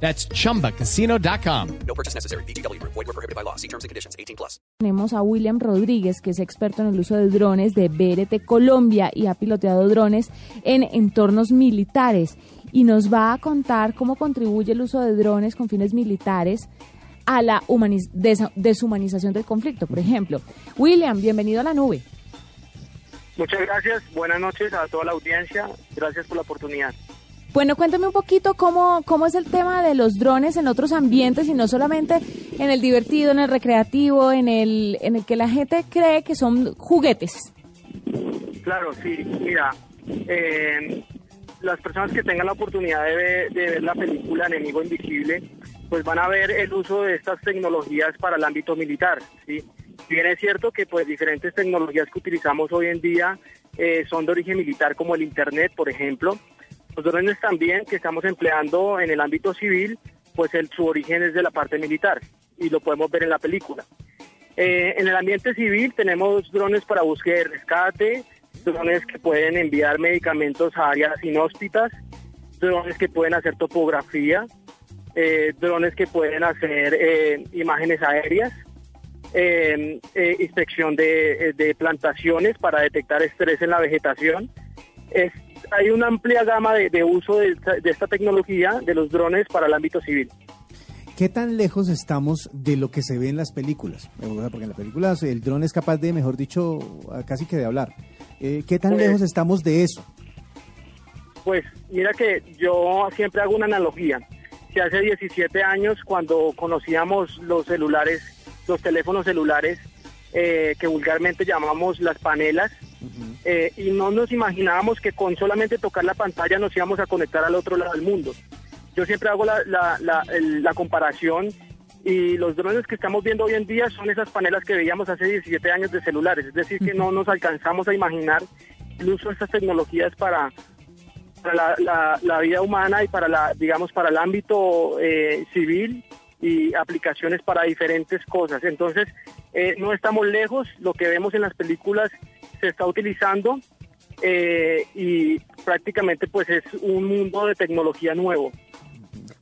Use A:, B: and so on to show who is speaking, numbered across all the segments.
A: That's chumbacasino.com.
B: No purchase necessary. BGW. Void were prohibited by law. See terms and conditions. 18 plus.
C: Tenemos a William Rodríguez, que es experto en el uso de drones de BRT Colombia y ha piloteado drones en entornos militares. Y nos va a contar cómo contribuye el uso de drones con fines militares a la desa- deshumanización del conflicto, por ejemplo. William, bienvenido a la nube.
D: Muchas gracias, buenas noches a toda la audiencia, gracias por la oportunidad.
C: Bueno, cuéntame un poquito cómo, cómo es el tema de los drones en otros ambientes y no solamente en el divertido, en el recreativo, en el, en el que la gente cree que son juguetes.
D: Claro, sí, mira, eh, las personas que tengan la oportunidad de ver, de ver la película Enemigo Invisible, pues van a ver el uso de estas tecnologías para el ámbito militar, ¿sí? Bien es cierto que pues diferentes tecnologías que utilizamos hoy en día eh, son de origen militar, como el Internet, por ejemplo. Los drones también que estamos empleando en el ámbito civil, pues el, su origen es de la parte militar y lo podemos ver en la película. Eh, en el ambiente civil tenemos drones para búsqueda y rescate, drones que pueden enviar medicamentos a áreas inhóspitas, drones que pueden hacer topografía, eh, drones que pueden hacer eh, imágenes aéreas, eh, eh, inspección de, eh, de plantaciones para detectar estrés en la vegetación. Es- hay una amplia gama de, de uso de esta, de esta tecnología de los drones para el ámbito civil.
E: ¿Qué tan lejos estamos de lo que se ve en las películas? Porque en las películas el dron es capaz de, mejor dicho, casi que de hablar. Eh, ¿Qué tan
D: Pues-
E: lejos estamos de eso?
D: Pues mira que yo siempre hago una analogía. Si hace 17 años, cuando conocíamos los celulares, los teléfonos celulares, eh, que vulgarmente llamamos las panelas, eh, y no nos imaginábamos que con solamente tocar la pantalla nos íbamos a conectar al otro lado del mundo. Yo siempre hago la, la- la- el- la comparación y los drones que estamos viendo hoy en día son esas panelas que veíamos hace 17 años de celulares, es decir, que no nos alcanzamos a imaginar el uso de estas tecnologías para, para la, la- la vida humana y para la digamos para el ámbito eh, civil y aplicaciones para diferentes cosas. Entonces eh, no estamos lejos. Lo que vemos en las películas se está utilizando eh, y prácticamente pues es un mundo de tecnología nuevo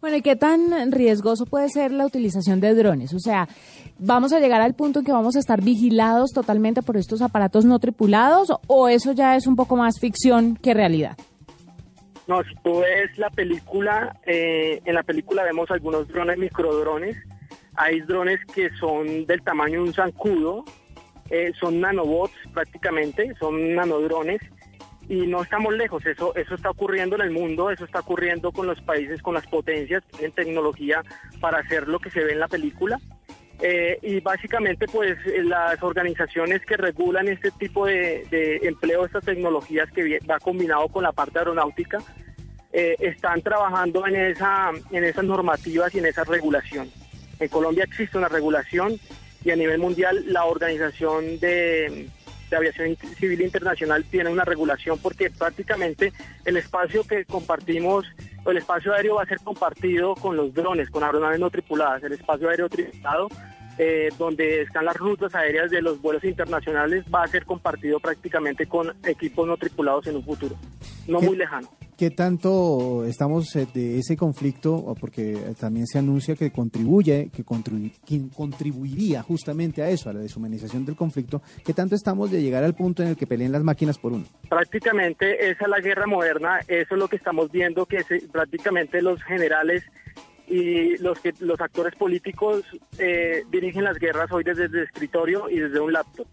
C: Bueno, ¿y qué tan riesgoso puede ser la utilización de drones? O sea, ¿vamos a llegar al punto en que vamos a estar vigilados totalmente por estos aparatos no tripulados o eso ya es un poco más ficción que realidad?
D: No, si tú ves la película, eh, en la película vemos algunos drones, microdrones. Hay drones que son del tamaño de un zancudo, eh, son nanobots prácticamente, son nanodrones. Y no estamos lejos, eso, eso está ocurriendo en el mundo, eso está ocurriendo con los países, con las potencias, que tienen tecnología para hacer lo que se ve en la película. Eh, y básicamente pues las organizaciones que regulan este tipo de, de empleo estas tecnologías que va combinado con la parte aeronáutica eh, están trabajando en esa en esas normativas y en esa regulación. En Colombia existe una regulación y a nivel mundial la organización de, de aviación civil internacional tiene una regulación porque prácticamente el espacio que compartimos el espacio aéreo va a ser compartido con los drones, con aeronaves no tripuladas. El espacio aéreo tripulado eh, donde están las rutas aéreas de los vuelos internacionales va a ser compartido prácticamente con equipos no tripulados en un futuro, no
E: ¿Qué-
D: muy lejano.
E: ¿Qué tanto estamos eh, de ese conflicto? Porque eh, también se anuncia que contribuye, que, contribu- que contribuiría justamente a eso, a la deshumanización del conflicto. ¿Qué tanto estamos de llegar al punto en el que peleen las máquinas por uno?
D: Prácticamente esa es la guerra moderna, eso es lo que estamos viendo, que se- prácticamente los generales y los que los actores políticos eh, dirigen las guerras hoy desde el escritorio y desde un laptop.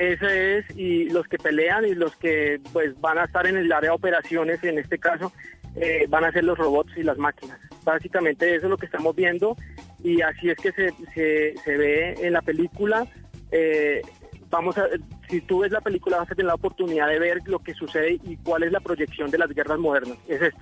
D: Ese es, y los que pelean y los que pues van a estar en el área de operaciones, en este caso, eh, van a ser los robots y las máquinas. Básicamente eso es lo que estamos viendo y así es que se, se, se ve en la película. Eh, vamos a, si tú ves la película vas a tener la oportunidad de ver lo que sucede y cuál es la proyección de las guerras modernas. Es esto.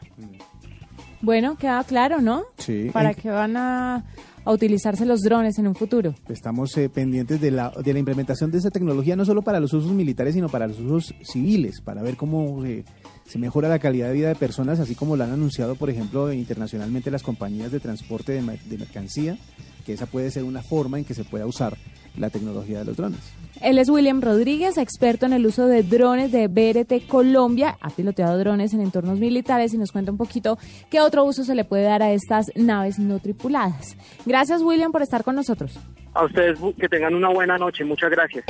C: Bueno, queda claro, ¿no?
E: Sí.
C: ¿Para
E: ¿En-
C: qué van a, a utilizarse los drones en un futuro.
E: Estamos eh, pendientes de la, de la implementación de esa tecnología, no solo para los usos militares, sino para los usos civiles, para ver cómo eh, se mejora la calidad de vida de personas, así como lo han anunciado, por ejemplo, internacionalmente las compañías de transporte de, de mercancía, que esa puede ser una forma en que se pueda usar la tecnología de los drones.
C: Él es William Rodríguez, experto en el uso de drones de BRT Colombia. Ha piloteado drones en entornos militares y nos cuenta un poquito qué otro uso se le puede dar a estas naves no tripuladas. Gracias, William, por estar con nosotros.
D: A ustedes que tengan una buena noche. Muchas gracias.